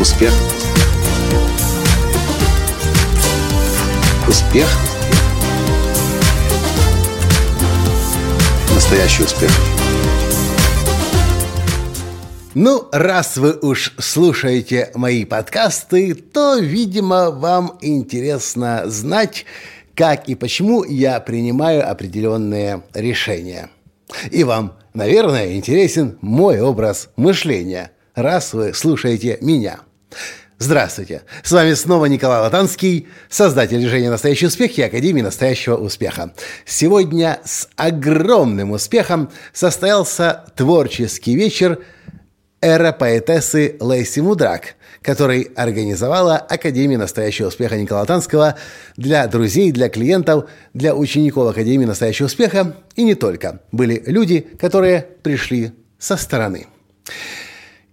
Успех. Успех. Настоящий успех. Ну, раз вы уж слушаете мои подкасты, то, видимо, вам интересно знать, как и почему я принимаю определенные решения. И вам, наверное, интересен мой образ мышления, раз вы слушаете меня. Здравствуйте! С вами снова Николай Латанский, создатель движения «Настоящий успех» и Академии настоящего успеха. Сегодня с огромным успехом состоялся творческий вечер – эра поэтессы Лейси Мудрак, который организовала Академия настоящего успеха Николая Танского для друзей, для клиентов, для учеников Академии настоящего успеха и не только. Были люди, которые пришли со стороны.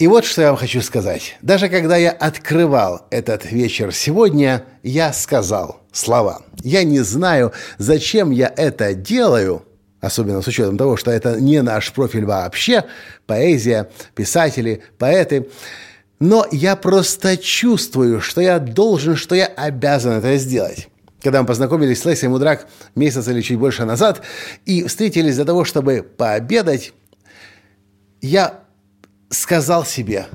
И вот что я вам хочу сказать. Даже когда я открывал этот вечер сегодня, я сказал слова. Я не знаю, зачем я это делаю – особенно с учетом того, что это не наш профиль вообще, поэзия, писатели, поэты. Но я просто чувствую, что я должен, что я обязан это сделать. Когда мы познакомились с Лесей Мудрак месяц или чуть больше назад и встретились для того, чтобы пообедать, я сказал себе,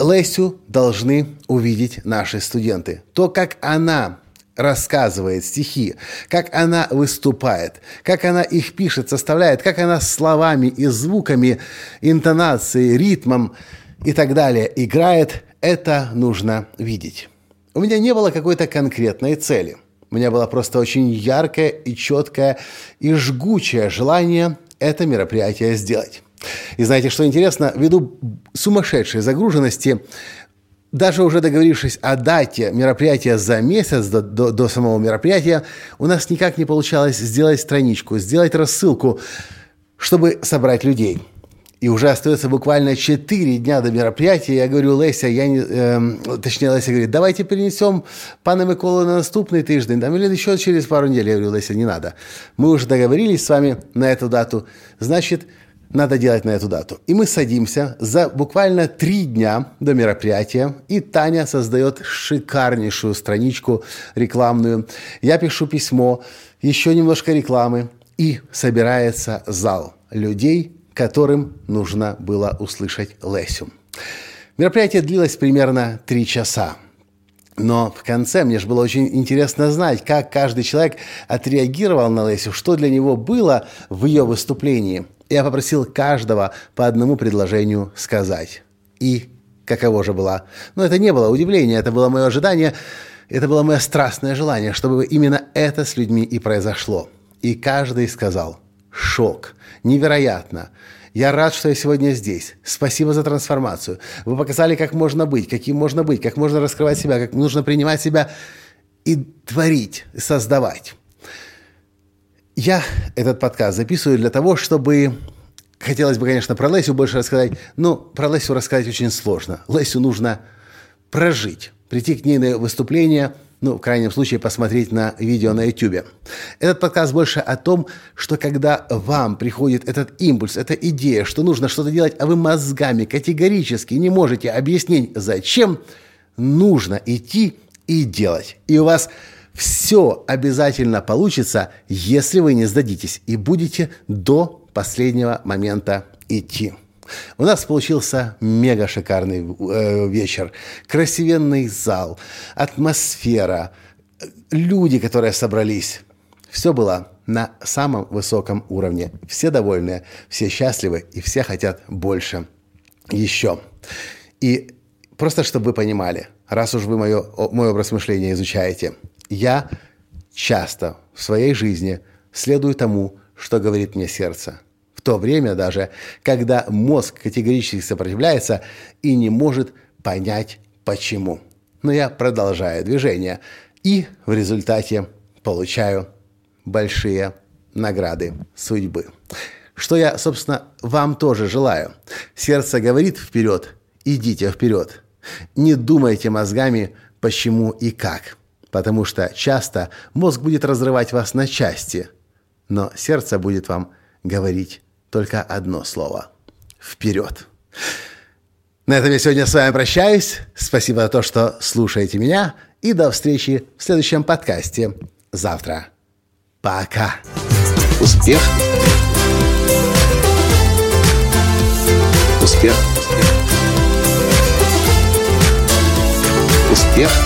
Лесю должны увидеть наши студенты. То, как она рассказывает стихи, как она выступает, как она их пишет, составляет, как она словами и звуками, интонацией, ритмом и так далее играет, это нужно видеть. У меня не было какой-то конкретной цели. У меня было просто очень яркое и четкое и жгучее желание это мероприятие сделать. И знаете, что интересно? Ввиду сумасшедшей загруженности даже уже договорившись о дате мероприятия за месяц до, до, до самого мероприятия, у нас никак не получалось сделать страничку, сделать рассылку, чтобы собрать людей. И уже остается буквально 4 дня до мероприятия. Я говорю, Леся, я не, э, точнее, Леся говорит, давайте перенесем пана Миколу на наступный тиждень, там, или еще через пару недель. Я говорю, Леся, не надо. Мы уже договорились с вами на эту дату. Значит, надо делать на эту дату. И мы садимся за буквально три дня до мероприятия, и Таня создает шикарнейшую страничку рекламную. Я пишу письмо, еще немножко рекламы, и собирается зал людей, которым нужно было услышать Лесю. Мероприятие длилось примерно три часа. Но в конце мне же было очень интересно знать, как каждый человек отреагировал на Лесю, что для него было в ее выступлении – я попросил каждого по одному предложению сказать. И каково же было? Но это не было удивление, это было мое ожидание, это было мое страстное желание, чтобы именно это с людьми и произошло. И каждый сказал «Шок! Невероятно! Я рад, что я сегодня здесь. Спасибо за трансформацию. Вы показали, как можно быть, каким можно быть, как можно раскрывать себя, как нужно принимать себя и творить, создавать. Я этот подкаст записываю для того, чтобы... Хотелось бы, конечно, про Лесю больше рассказать, но про Лесю рассказать очень сложно. Лесю нужно прожить, прийти к ней на выступление, ну, в крайнем случае, посмотреть на видео на YouTube. Этот подкаст больше о том, что когда вам приходит этот импульс, эта идея, что нужно что-то делать, а вы мозгами категорически не можете объяснить, зачем, нужно идти и делать. И у вас все обязательно получится, если вы не сдадитесь и будете до последнего момента идти. У нас получился мега шикарный э, вечер. Красивенный зал, атмосфера, люди, которые собрались. Все было на самом высоком уровне. Все довольны, все счастливы и все хотят больше. Еще. И просто чтобы вы понимали, раз уж вы мое, мой образ мышления изучаете – я часто в своей жизни следую тому, что говорит мне сердце. В то время даже, когда мозг категорически сопротивляется и не может понять почему. Но я продолжаю движение и в результате получаю большие награды судьбы. Что я, собственно, вам тоже желаю. Сердце говорит вперед, идите вперед. Не думайте мозгами, почему и как потому что часто мозг будет разрывать вас на части, но сердце будет вам говорить только одно слово – вперед. На этом я сегодня с вами прощаюсь. Спасибо за то, что слушаете меня. И до встречи в следующем подкасте завтра. Пока. Успех. Успех. Успех.